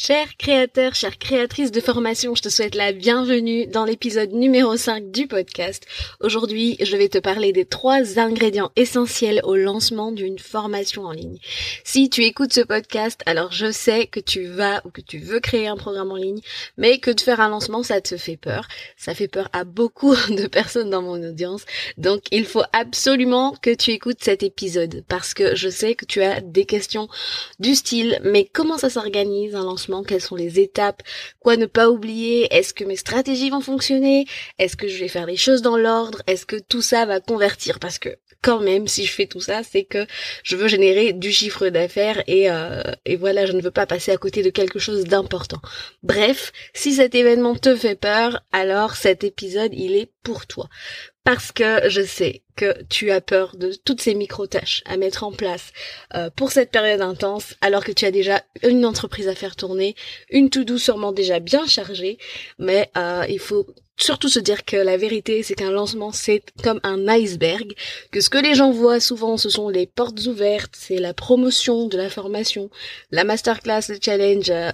Chers créateurs, chères créatrices de formation, je te souhaite la bienvenue dans l'épisode numéro 5 du podcast. Aujourd'hui, je vais te parler des trois ingrédients essentiels au lancement d'une formation en ligne. Si tu écoutes ce podcast, alors je sais que tu vas ou que tu veux créer un programme en ligne, mais que de faire un lancement, ça te fait peur. Ça fait peur à beaucoup de personnes dans mon audience. Donc, il faut absolument que tu écoutes cet épisode parce que je sais que tu as des questions du style, mais comment ça s'organise un lancement quelles sont les étapes, quoi ne pas oublier, est-ce que mes stratégies vont fonctionner, est-ce que je vais faire les choses dans l'ordre, est-ce que tout ça va convertir? Parce que quand même si je fais tout ça c'est que je veux générer du chiffre d'affaires et, euh, et voilà je ne veux pas passer à côté de quelque chose d'important. Bref, si cet événement te fait peur, alors cet épisode il est pour toi parce que je sais que tu as peur de toutes ces micro-tâches à mettre en place euh, pour cette période intense, alors que tu as déjà une entreprise à faire tourner, une to-do sûrement déjà bien chargée, mais euh, il faut surtout se dire que la vérité, c'est qu'un lancement, c'est comme un iceberg, que ce que les gens voient souvent, ce sont les portes ouvertes, c'est la promotion de la formation, la masterclass, le challenge, euh,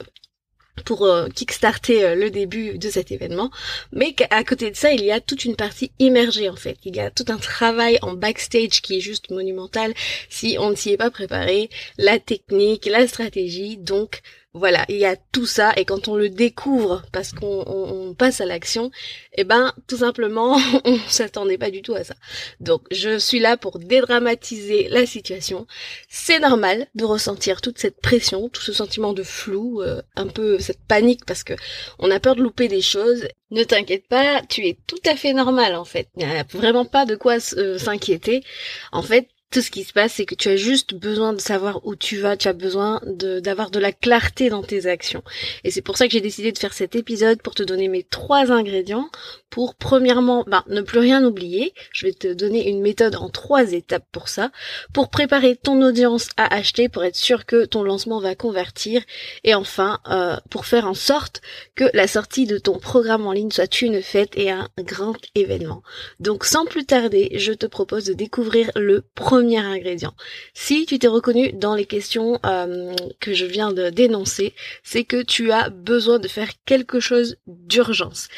pour euh, kickstarter euh, le début de cet événement, mais qu'à côté de ça, il y a toute une partie immergée en fait. Il y a tout un travail en backstage qui est juste monumental si on ne s'y est pas préparé, la technique, la stratégie, donc voilà, il y a tout ça et quand on le découvre parce qu'on passe à l'action, eh ben tout simplement on s'attendait pas du tout à ça. Donc je suis là pour dédramatiser la situation. C'est normal de ressentir toute cette pression, tout ce sentiment de flou, euh, un peu cette panique parce que on a peur de louper des choses. Ne t'inquiète pas, tu es tout à fait normal en fait. Il n'y a vraiment pas de quoi euh, s'inquiéter. En fait, tout ce qui se passe, c'est que tu as juste besoin de savoir où tu vas, tu as besoin d'avoir de, la clarté dans tes actions. Et c'est pour ça que j'ai décidé de faire cet épisode pour te donner mes trois ingrédients pour premièrement, ben, ne plus rien oublier. Je vais te donner une méthode en trois étapes pour ça, pour préparer ton audience à acheter, pour être sûr que ton lancement va convertir, et enfin, euh, pour faire en sorte que la sortie de ton programme en ligne soit une fête et un grand événement. Donc sans plus tarder, je te propose de découvrir le premier ingrédient. Si tu t'es reconnu dans les questions euh, que je viens de dénoncer, c'est que tu as besoin de faire quelque chose d'urgence.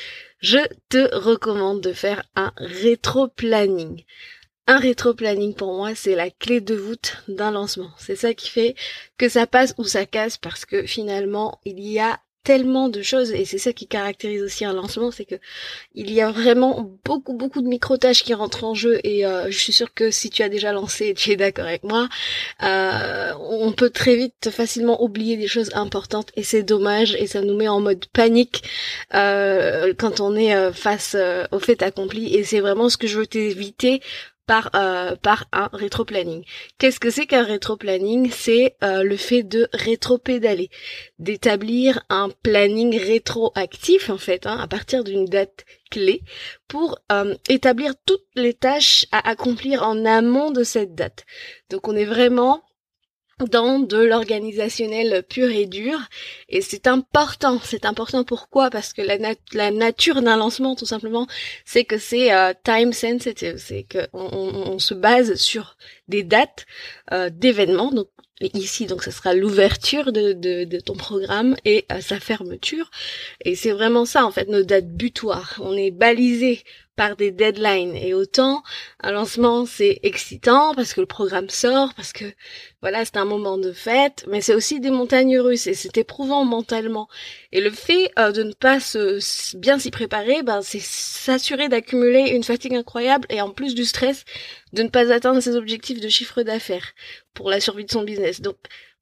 Je te recommande de faire un rétro-planning. Un rétro-planning pour moi, c'est la clé de voûte d'un lancement. C'est ça qui fait que ça passe ou ça casse parce que finalement, il y a tellement de choses et c'est ça qui caractérise aussi un lancement, c'est que il y a vraiment beaucoup beaucoup de micro tâches qui rentrent en jeu et euh, je suis sûre que si tu as déjà lancé et tu es d'accord avec moi, euh, on peut très vite facilement oublier des choses importantes et c'est dommage et ça nous met en mode panique euh, quand on est face au fait accompli et c'est vraiment ce que je veux t'éviter par euh, par un rétro-planning. Qu'est-ce que c'est qu'un rétro-planning? C'est euh, le fait de rétro-pédaler, d'établir un planning rétroactif en fait, hein, à partir d'une date clé, pour euh, établir toutes les tâches à accomplir en amont de cette date. Donc on est vraiment dans de l'organisationnel pur et dur. Et c'est important. C'est important pourquoi? Parce que la, la nature d'un lancement, tout simplement, c'est que c'est euh, time sensitive. C'est qu'on on, se base sur des dates euh, d'événements. Donc ici, donc ce sera l'ouverture de, de, de, ton programme et euh, sa fermeture. Et c'est vraiment ça, en fait, nos dates butoirs. On est balisé par des deadlines. Et autant un lancement c'est excitant parce que le programme sort, parce que voilà c'est un moment de fête, mais c'est aussi des montagnes russes et c'est éprouvant mentalement. Et le fait euh, de ne pas se, bien s'y préparer, ben c'est s'assurer d'accumuler une fatigue incroyable et en plus du stress de ne pas atteindre ses objectifs de chiffre d'affaires pour la survie de son business. Donc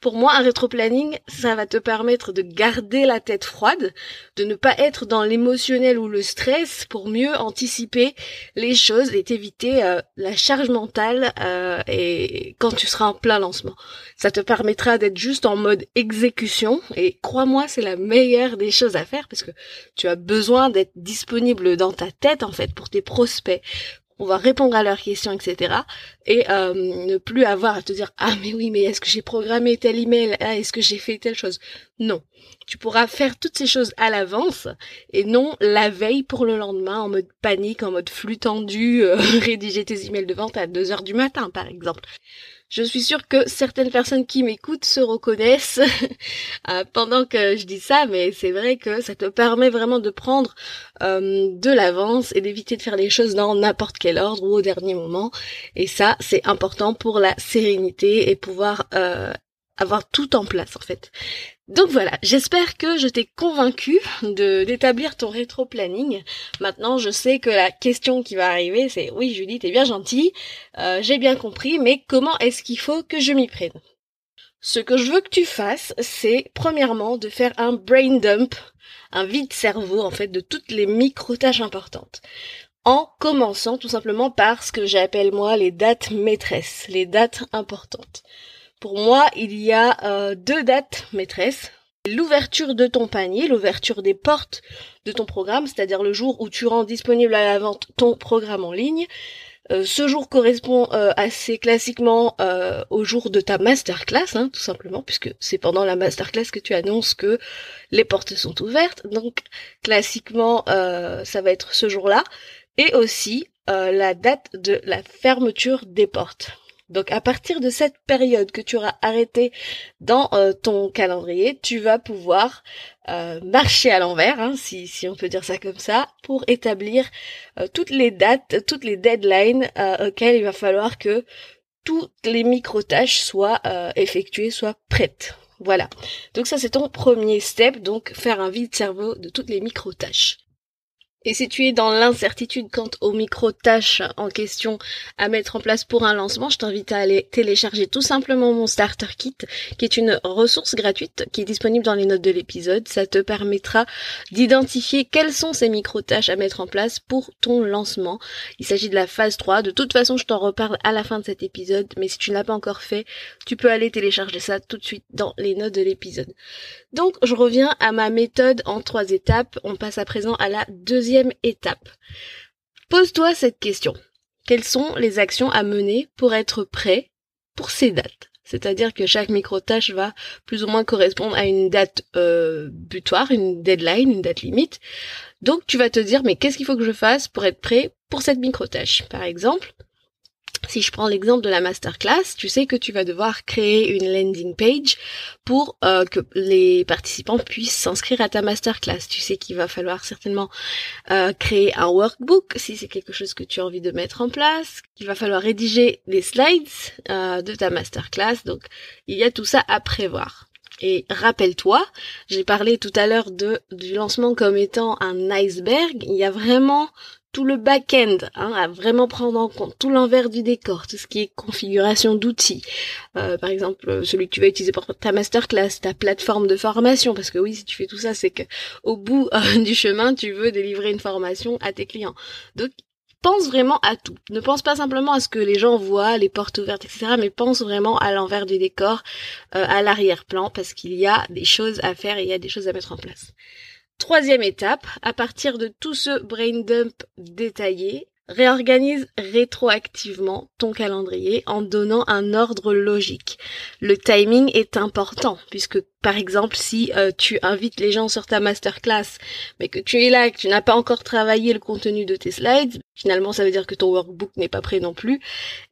Pour moi, un rétro-planning, ça va te permettre de garder la tête froide, de ne pas être dans l'émotionnel ou le stress pour mieux anticiper les choses et t'éviter euh, la charge mentale euh, et quand tu seras en plein lancement. Ça te permettra d'être juste en mode exécution et crois-moi, c'est la meilleure des choses à faire parce que tu as besoin d'être disponible dans ta tête en fait pour tes prospects, on va répondre à leurs questions, etc. Et euh, ne plus avoir à te dire ah mais oui mais est-ce que j'ai programmé tel email, ah, est-ce que j'ai fait telle chose? Non, tu pourras faire toutes ces choses à l'avance et non la veille pour le lendemain en mode panique, en mode flux tendu, euh, rédiger tes emails de vente à 2 heures du matin par exemple. Je suis sûre que certaines personnes qui m'écoutent se reconnaissent euh, pendant que je dis ça, mais c'est vrai que ça te permet vraiment de prendre euh, de l'avance et d'éviter de faire les choses dans n'importe quel ordre ou au dernier moment. Et ça, c'est important pour la sérénité et pouvoir euh, avoir tout en place en fait. Donc voilà, j'espère que je t'ai convaincu de d'établir ton rétro-planning. Maintenant, je sais que la question qui va arriver, c'est oui Julie, t'es bien gentille, euh, j'ai bien compris, mais comment est-ce qu'il faut que je m'y prenne? Ce que je veux que tu fasses, c'est premièrement de faire un brain dump, un vide cerveau en fait de toutes les micro-tâches importantes en commençant tout simplement par ce que j'appelle moi les dates maîtresses, les dates importantes. Pour moi, il y a euh, deux dates maîtresses. L'ouverture de ton panier, l'ouverture des portes de ton programme, c'est-à-dire le jour où tu rends disponible à la vente ton programme en ligne. Euh, ce jour correspond euh, assez classiquement au jour de ta masterclass, hein, tout simplement, puisque c'est pendant la masterclass que tu annonces que les portes sont ouvertes. Donc classiquement, ça va être ce jour-là. Et aussi la date de la fermeture des portes. Donc à partir de cette période que tu auras arrêté dans euh, ton calendrier, tu vas pouvoir euh, marcher à l'envers, hein, si, si on peut dire ça comme ça, pour établir euh, toutes les dates, toutes les deadlines auxquelles il va falloir que toutes les micro-tâches soient effectuées, soient prêtes. Voilà. Donc ça c'est ton premier step, donc faire un vide cerveau de toutes les micro-tâches. Et si tu es dans l'incertitude quant aux micro-tâches en question à mettre en place pour un lancement, je t'invite à aller télécharger tout simplement mon Starter Kit, qui est une ressource gratuite qui est disponible dans les notes de l'épisode. Ça te permettra d'identifier quelles sont ces micro-tâches à mettre en place pour ton lancement. Il s'agit de la phase 3. De toute façon, je t'en reparle à la fin de cet épisode, mais si tu ne l'as pas encore fait, tu peux aller télécharger ça tout de suite dans les notes de l'épisode. Donc, je reviens à ma méthode en trois étapes. On passe à présent à la deuxième étape. Pose-toi cette question. Quelles sont les actions à mener pour être prêt pour ces dates? C'est-à-dire que chaque micro-tâche va plus ou moins correspondre à une date euh, butoir, une deadline, une date limite. Donc tu vas te dire mais qu'est-ce qu'il faut que je fasse pour être prêt pour cette micro-tâche? Par exemple, si je prends l'exemple de la masterclass, tu sais que tu vas devoir créer une landing page pour euh, que les participants puissent s'inscrire à ta masterclass. Tu sais qu'il va falloir certainement euh, créer un workbook si c'est quelque chose que tu as envie de mettre en place. Il va falloir rédiger les slides euh, de ta masterclass. Donc il y a tout ça à prévoir. Et rappelle-toi, j'ai parlé tout à l'heure du lancement comme étant un iceberg. Il y a vraiment tout le back-end, hein, à vraiment prendre en compte tout l'envers du décor, tout ce qui est configuration d'outils. Euh, par exemple, celui que tu vas utiliser pour ta masterclass, ta plateforme de formation, parce que oui, si tu fais tout ça, c'est que au bout euh, du chemin, tu veux délivrer une formation à tes clients. Donc, pense vraiment à tout. Ne pense pas simplement à ce que les gens voient, les portes ouvertes, etc., mais pense vraiment à l'envers du décor, euh, à l'arrière-plan, parce qu'il y a des choses à faire et il y a des choses à mettre en place. Troisième étape, à partir de tout ce brain dump détaillé, réorganise rétroactivement ton calendrier en donnant un ordre logique. Le timing est important puisque par exemple si euh, tu invites les gens sur ta masterclass mais que tu es là et que tu n'as pas encore travaillé le contenu de tes slides, finalement ça veut dire que ton workbook n'est pas prêt non plus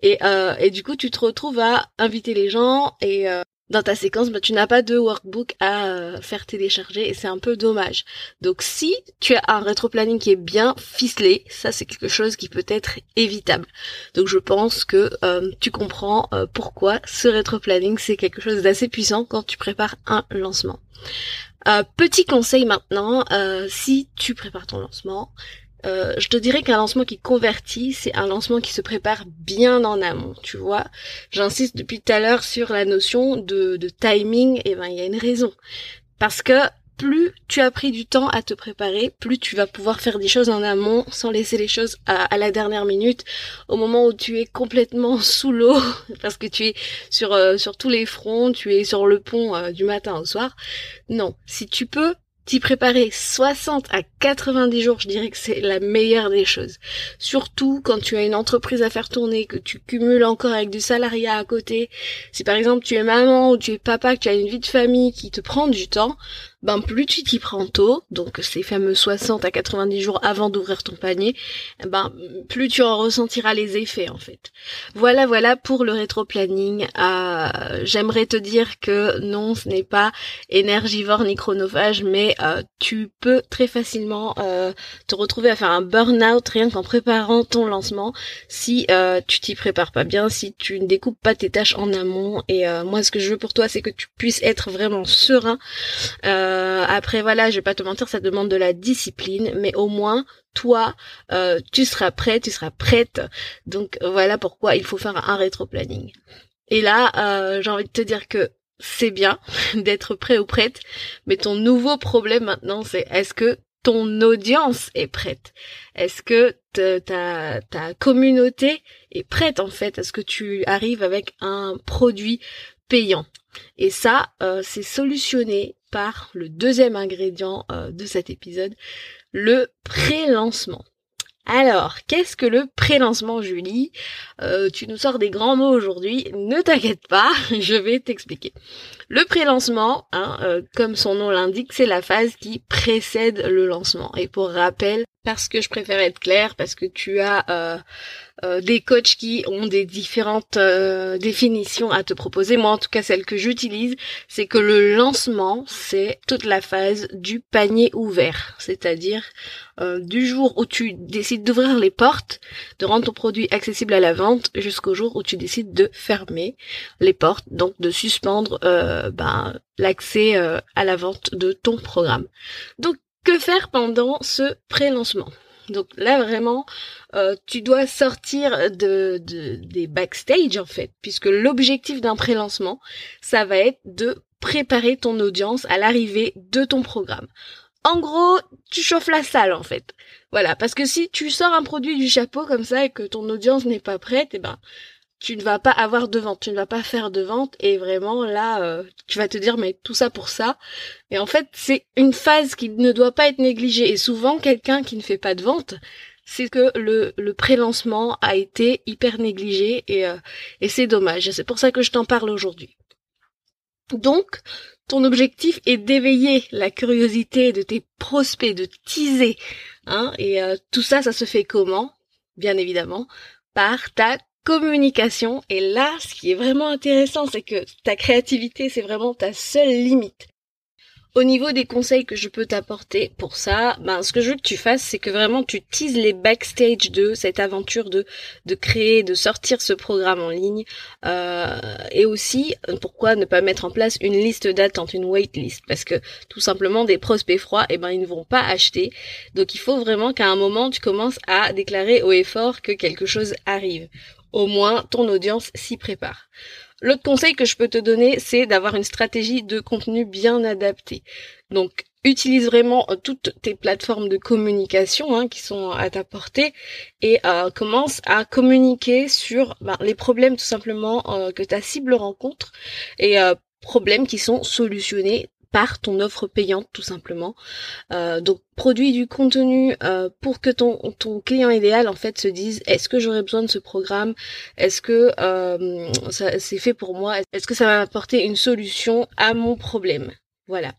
et, euh, du coup tu te retrouves à inviter les gens et euh, dans ta séquence, bah, tu n'as pas de workbook à euh, faire télécharger et c'est un peu dommage. Donc si tu as un rétro-planning qui est bien ficelé, ça c'est quelque chose qui peut être évitable. Donc je pense que euh, tu comprends euh, pourquoi ce rétro-planning c'est quelque chose d'assez puissant quand tu prépares un lancement. petit conseil maintenant, si tu prépares ton lancement, euh, je te dirais qu'un lancement qui convertit, c'est un lancement qui se prépare bien en amont, tu vois. J'insiste depuis tout à l'heure sur la notion de, de timing, et ben il y a une raison. Parce que plus tu as pris du temps à te préparer, plus tu vas pouvoir faire des choses en amont sans laisser les choses à, la dernière minute, au moment où tu es complètement sous l'eau, parce que tu es sur, euh, sur tous les fronts, tu es sur le pont euh, du matin au soir. Non, si tu peux t'y préparer 60 à 90 jours, je dirais que c'est la meilleure des choses. Surtout quand tu as une entreprise à faire tourner, que tu cumules encore avec du salariat à côté. Si par exemple tu es maman ou tu es papa, que tu as une vie de famille qui te prend du temps, ben plus tu t'y prends tôt, donc ces fameux 60 à 90 jours avant d'ouvrir ton panier, ben plus tu en ressentiras les effets en fait. Voilà voilà pour le rétro-planning. Euh, j'aimerais te dire que non, ce n'est pas énergivore ni chronophage, mais euh, tu peux très facilement euh, te retrouver à faire un burn-out rien qu'en préparant ton lancement si tu t'y prépares pas bien, si tu ne découpes pas tes tâches en amont. Et moi, ce que je veux pour toi, c'est que tu puisses être vraiment serein. Euh, après voilà, je vais pas te mentir, ça demande de la discipline, mais au moins toi, euh, tu seras prêt, tu seras prête. Donc voilà pourquoi il faut faire un rétro-planning. Et là, euh, j'ai envie de te dire que c'est bien d'être prêt ou prête, mais ton nouveau problème maintenant, c'est est-ce que ton audience est prête? Est-ce que ta, ta communauté est prête en fait Est-ce que tu arrives avec un produit payant? Et ça, c'est solutionné le deuxième ingrédient euh, de cet épisode, le pré-lancement. Alors, qu'est-ce que le pré-lancement, Julie? Euh, Tu nous sors des grands mots aujourd'hui, ne t'inquiète pas, je vais t'expliquer. Le pré-lancement, hein, euh, comme son nom l'indique, c'est la phase qui précède le lancement. Et pour rappel, parce que je préfère être claire, parce que tu as euh, des coachs qui ont des différentes euh, définitions à te proposer. Moi, en tout cas, celle que j'utilise, c'est que le lancement, c'est toute la phase du panier ouvert, c'est-à-dire du jour où tu décides d'ouvrir les portes, de rendre ton produit accessible à la vente, jusqu'au jour où tu décides de fermer les portes, donc de suspendre ben, l'accès à la vente de ton programme. Donc que faire pendant ce pré-lancement? Donc là vraiment, euh, tu dois sortir de, des backstage en fait, puisque l'objectif d'un pré-lancement, ça va être de préparer ton audience à l'arrivée de ton programme. En gros, tu chauffes la salle en fait. Voilà, parce que si tu sors un produit du chapeau comme ça et que ton audience n'est pas prête, eh ben tu ne vas pas avoir de vente, tu ne vas pas faire de vente et vraiment là euh, tu vas te dire mais tout ça pour ça. Et en fait c'est une phase qui ne doit pas être négligée et souvent quelqu'un qui ne fait pas de vente c'est que le, le pré-lancement a été hyper négligé et, euh, et c'est dommage. C'est pour ça que je t'en parle aujourd'hui. Donc, ton objectif est d'éveiller la curiosité de tes prospects, de teaser. Hein, et euh, tout ça, ça se fait comment? Bien évidemment, par ta communication. Et là, ce qui est vraiment intéressant, c'est que ta créativité, c'est vraiment ta seule limite. Au niveau des conseils que je peux t'apporter pour ça, ben ce que je veux que tu fasses, c'est que vraiment tu teases les backstage de cette aventure de de créer, de sortir ce programme en ligne, euh, et aussi pourquoi ne pas mettre en place une liste d'attente, une wait list, parce que tout simplement des prospects froids, eh ben ils ne vont pas acheter, donc il faut vraiment qu'à un moment tu commences à déclarer haut et fort que quelque chose arrive au moins ton audience s'y prépare. L'autre conseil que je peux te donner, c'est d'avoir une stratégie de contenu bien adaptée. Donc, utilise vraiment euh, toutes tes plateformes de communication hein, qui sont à ta portée et euh, commence à communiquer sur ben, les problèmes tout simplement euh, que ta cible rencontre et problèmes qui sont solutionnés par ton offre payante tout simplement. Euh, donc produis du contenu euh, pour que ton, ton client idéal en fait se dise est-ce que j'aurais besoin de ce programme? Est-ce que euh, c'est fait pour moi? Est-ce que ça va m'apporter une solution à mon problème? Voilà.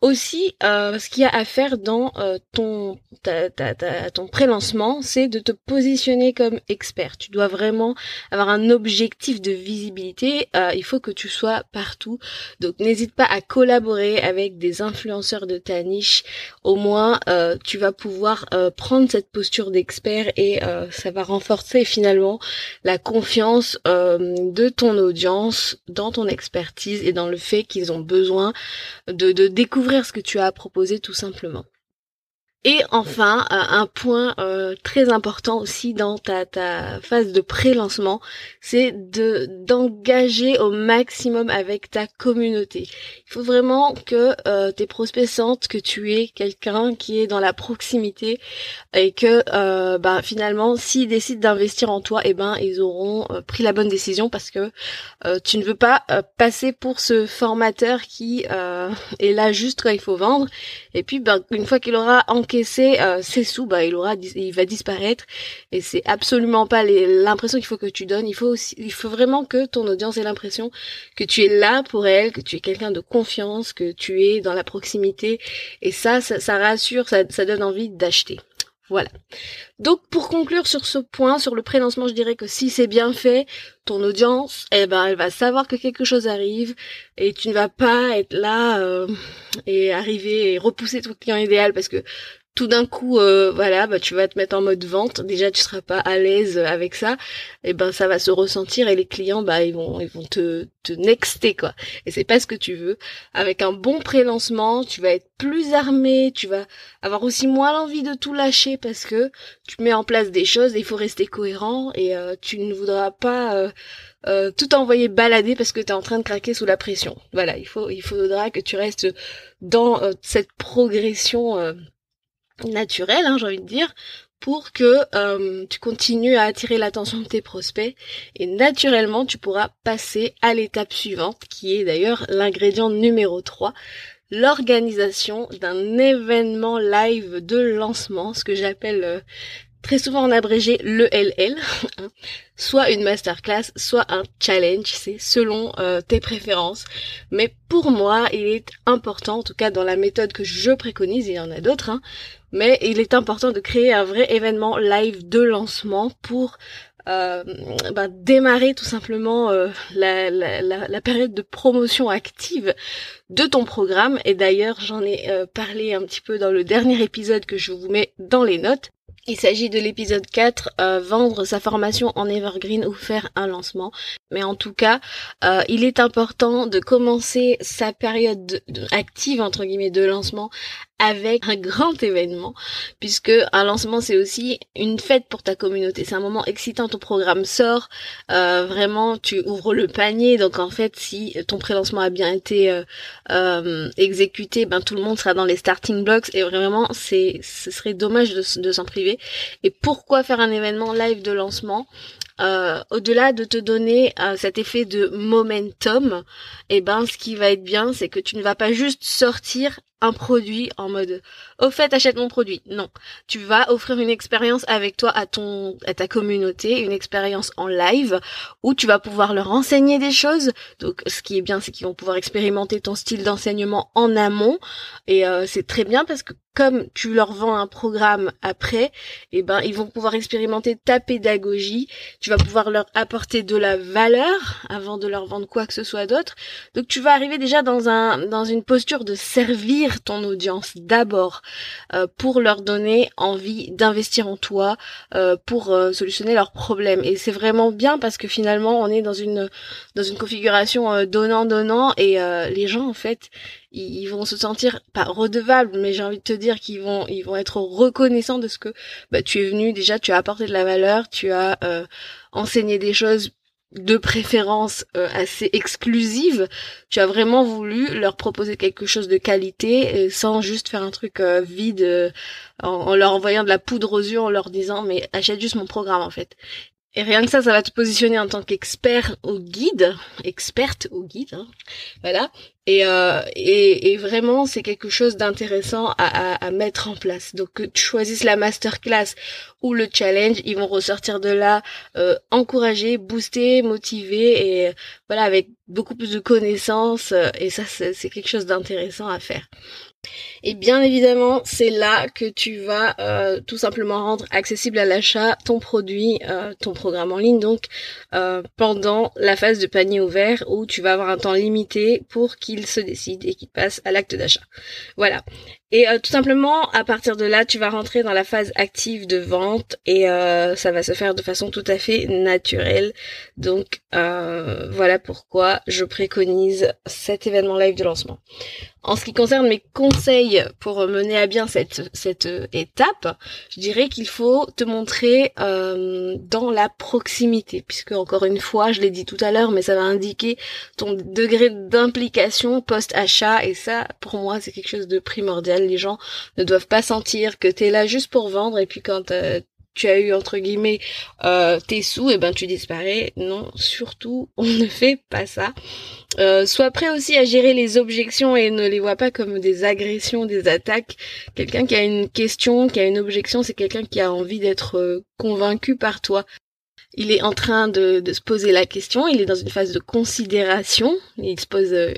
Aussi, euh, ce qu'il y a à faire dans euh, ton ta, ta, ton pré-lancement, c'est de te positionner comme expert. Tu dois vraiment avoir un objectif de visibilité. Euh, il faut que tu sois partout. Donc n'hésite pas à collaborer avec des influenceurs de ta niche. Au moins, tu vas pouvoir prendre cette posture d'expert et ça va renforcer finalement la confiance de ton audience dans ton expertise et dans le fait qu'ils ont besoin de, de découvrir ce que tu as à proposer tout simplement. Et enfin, euh, un point euh, très important aussi dans ta, ta phase de pré-lancement, c'est de d'engager au maximum avec ta communauté. Il faut vraiment que euh, tes prospects sentent que tu es quelqu'un qui est dans la proximité et que euh, bah, finalement, s'ils décident d'investir en toi, eh ben ils auront pris la bonne décision parce que tu ne veux pas passer pour ce formateur qui est là juste quand il faut vendre. Et puis, ben, une fois qu'il aura en encaisser euh, ses sous, bah il aura, il va disparaître. Et c'est absolument pas l'impression qu'il faut que tu donnes. Il faut aussi, il faut vraiment que ton audience ait l'impression que tu es là pour elle, que tu es quelqu'un de confiance, que tu es dans la proximité. Et ça, ça, rassure, ça, donne envie d'acheter. Voilà. Donc pour conclure sur ce point, sur le prélancement, je dirais que si c'est bien fait, ton audience, eh ben, elle va savoir que quelque chose arrive et tu ne vas pas être là euh, et arriver et repousser ton client idéal parce que tout d'un coup, euh, voilà, bah, tu vas te mettre en mode vente. Déjà, tu seras pas à l'aise avec ça. Et ben, ça va se ressentir et les clients, bah, ils vont, ils vont te, te nexter, quoi. Et c'est pas ce que tu veux. Avec un bon pré-lancement, tu vas être plus armé, tu vas avoir aussi moins l'envie de tout lâcher parce que tu mets en place des choses et il faut rester cohérent et euh, tu ne voudras pas euh, tout envoyer balader parce que tu es en train de craquer sous la pression. Voilà, il faut, il faudra que tu restes dans cette progression naturel, hein, j'ai envie de dire, pour que euh, tu continues à attirer l'attention de tes prospects. Et naturellement tu pourras passer à l'étape suivante qui est d'ailleurs l'ingrédient numéro 3 l'organisation d'un événement live de lancement ce que j'appelle euh, très souvent en abrégé le LL hein. soit une masterclass soit un challenge c'est selon euh, tes préférences mais pour moi il est important en tout cas dans la méthode que je préconise il y en a d'autres hein, mais il est important de créer un vrai événement live de lancement pour euh, bah, démarrer tout simplement euh, la, période de promotion active de ton programme. Et d'ailleurs, j'en ai parlé un petit peu dans le dernier épisode que je vous mets dans les notes. Il s'agit de l'épisode 4, euh, vendre sa formation en evergreen ou faire un lancement. Mais en tout cas, euh, il est important de commencer sa période active, entre guillemets, de lancement avec un grand événement, puisque un lancement c'est aussi une fête pour ta communauté. C'est un moment excitant, ton programme sort, euh, vraiment tu ouvres le panier. Donc en fait, si ton pré-lancement a bien été exécuté, ben tout le monde sera dans les starting blocks et vraiment c'est ce serait dommage de, s'en priver. Et pourquoi faire un événement live de lancement? Euh, au-delà de te donner euh, cet effet de momentum, eh ben ce qui va être bien, c'est que tu ne vas pas juste sortir un produit en mode au fait achète mon produit. Non, tu vas offrir une expérience avec toi à ton à ta communauté, une expérience en live où tu vas pouvoir leur enseigner des choses. Donc ce qui est bien, c'est qu'ils vont pouvoir expérimenter ton style d'enseignement en amont et euh, c'est très bien parce que comme tu leur vends un programme après, eh ben ils vont pouvoir expérimenter ta pédagogie. Tu vas pouvoir leur apporter de la valeur avant de leur vendre quoi que ce soit d'autre. Donc tu vas arriver déjà dans un dans une posture de servir ton audience d'abord euh, pour leur donner envie d'investir en toi, euh, pour euh, solutionner leurs problèmes. Et c'est vraiment bien parce que finalement on est dans une dans une configuration donnant donnant et les gens en fait ils, vont se sentir pas redevables, mais j'ai envie de te dire qu'ils vont ils vont être reconnaissants de ce que bah, tu es venu déjà, tu as apporté de la valeur, tu as enseigné des choses de préférence euh, assez exclusive, tu as vraiment voulu leur proposer quelque chose de qualité euh, sans juste faire un truc euh, vide en, leur envoyant de la poudre aux yeux en leur disant mais achète juste mon programme en fait. Et rien que ça, ça va te positionner en tant qu'expert au guide, experte au guide, hein, voilà. Et, euh, et, et, vraiment, c'est quelque chose d'intéressant à, à, à, mettre en place. Donc, que tu choisisses la masterclass ou le challenge, ils vont ressortir de là euh, encouragés, boostés, motivés et voilà avec beaucoup plus de connaissances. Euh, et ça, c'est quelque chose d'intéressant à faire. Et bien évidemment, c'est là que tu vas euh, tout simplement rendre accessible à l'achat ton produit, euh, ton programme en ligne, donc euh, pendant la phase de panier ouvert où tu vas avoir un temps limité pour qu'il se décide et qu'il passe à l'acte d'achat. Voilà. Et euh, tout simplement, à partir de là, tu vas rentrer dans la phase active de vente et euh, ça va se faire de façon tout à fait naturelle. Donc euh, voilà pourquoi je préconise cet événement live de lancement. En ce qui concerne mes conseils pour mener à bien cette, cette étape, je dirais qu'il faut te montrer dans la proximité, puisque encore une fois, je l'ai dit tout à l'heure, mais ça va indiquer ton degré d'implication post-achat et ça, pour moi, c'est quelque chose de primordial les gens ne doivent pas sentir que tu es là juste pour vendre et puis quand euh, tu as eu entre guillemets euh, tes sous, et eh ben tu disparais. Non, surtout, on ne fait pas ça. Euh, sois prêt aussi à gérer les objections et ne les vois pas comme des agressions, des attaques. Quelqu'un qui a une question, qui a une objection, c'est quelqu'un qui a envie d'être convaincu par toi il est en train de, se poser la question, il est dans une phase de considération, il se pose euh,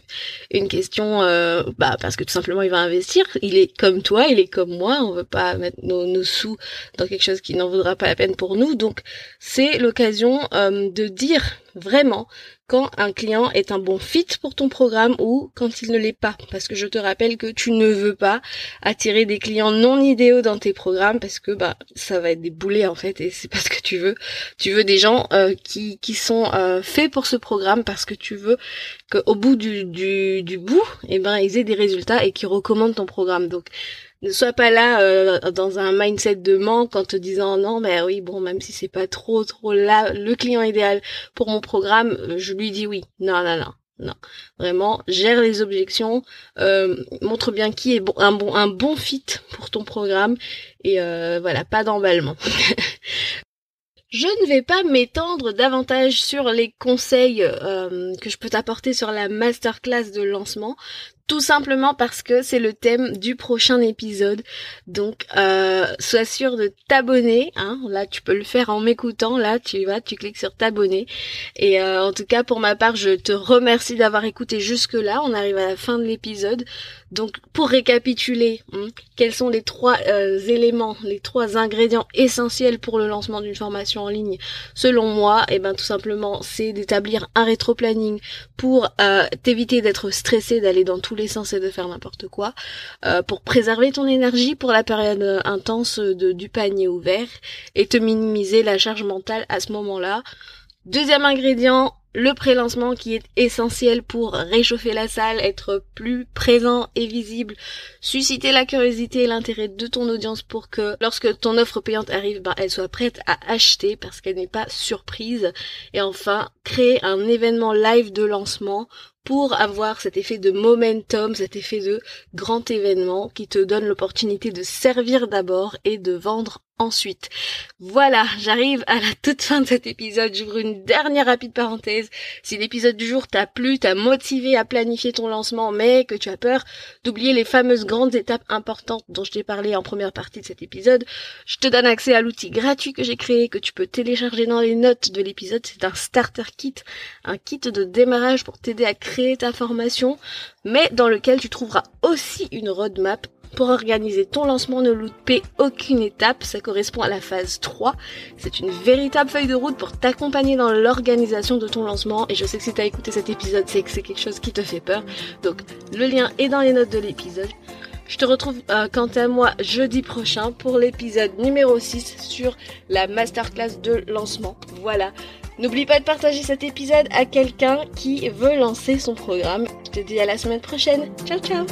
une question euh, bah, parce que tout simplement il va investir, il est comme toi, il est comme moi, on veut pas mettre nos, sous dans quelque chose qui n'en vaudra pas la peine pour nous, donc c'est l'occasion euh, de dire vraiment quand un client est un bon fit pour ton programme ou quand il ne l'est pas. Parce que je te rappelle que tu ne veux pas attirer des clients non idéaux dans tes programmes parce que bah ça va être des boulets en fait et c'est pas ce que tu veux. Tu veux des gens euh, qui, qui sont euh, faits pour ce programme parce que tu veux qu'au bout du, du, du bout, eh ben ils aient des résultats et qu'ils recommandent ton programme. Donc ne sois pas là euh, dans un mindset de manque en te disant non mais oui bon même si c'est pas trop trop là le client idéal pour mon programme euh, je lui dis oui. Non non non non. Vraiment gère les objections euh, montre bien qui est bon un bon un bon fit pour ton programme et voilà pas d'emballement. Je ne vais pas m'étendre davantage sur les conseils que je peux t'apporter sur la masterclass de lancement tout simplement parce que c'est le thème du prochain épisode. Donc euh, sois sûr de t'abonner. Hein. Là, tu peux le faire en m'écoutant. Là, tu vas, tu cliques sur t'abonner. Et euh, en tout cas, pour ma part, je te remercie d'avoir écouté jusque là. On arrive à la fin de l'épisode. Donc, pour récapituler, hein, quels sont les trois euh, éléments, les trois ingrédients essentiels pour le lancement d'une formation en ligne? Selon moi, et eh ben tout simplement, c'est d'établir un rétro-planning pour euh, t'éviter d'être stressé, d'aller dans tous les sens et de faire n'importe quoi, euh, pour préserver ton énergie pour la période intense de, du panier ouvert et te minimiser la charge mentale à ce moment-là. Deuxième ingrédient, le pré-lancement qui est essentiel pour réchauffer la salle, être plus présent et visible, susciter la curiosité et l'intérêt de ton audience pour que lorsque ton offre payante arrive, ben, elle soit prête à acheter parce qu'elle n'est pas surprise. Et enfin, créer un événement live de lancement pour avoir cet effet de momentum, cet effet de grand événement qui te donne l'opportunité de servir d'abord et de vendre ensuite. Voilà, j'arrive à la toute fin de cet épisode. J'ouvre une dernière rapide parenthèse. Si l'épisode du jour t'a plu, t'a motivé à planifier ton lancement, mais que tu as peur d'oublier les fameuses grandes étapes importantes dont je t'ai parlé en première partie de cet épisode, je te donne accès à l'outil gratuit que j'ai créé, que tu peux télécharger dans les notes de l'épisode. C'est un starter kit, un kit de démarrage pour t'aider à créer ta formation, mais dans lequel tu trouveras aussi une roadmap pour organiser ton lancement, ne louper aucune étape, ça correspond à la phase 3. C'est une véritable feuille de route pour t'accompagner dans l'organisation de ton lancement et je sais que si tu as écouté cet épisode, c'est que c'est quelque chose qui te fait peur. Donc le lien est dans les notes de l'épisode. Je te retrouve euh, quant à moi jeudi prochain pour l'épisode numéro 6 sur la masterclass de lancement. Voilà. N'oublie pas de partager cet épisode à quelqu'un qui veut lancer son programme. Je te dis à la semaine prochaine. Ciao ciao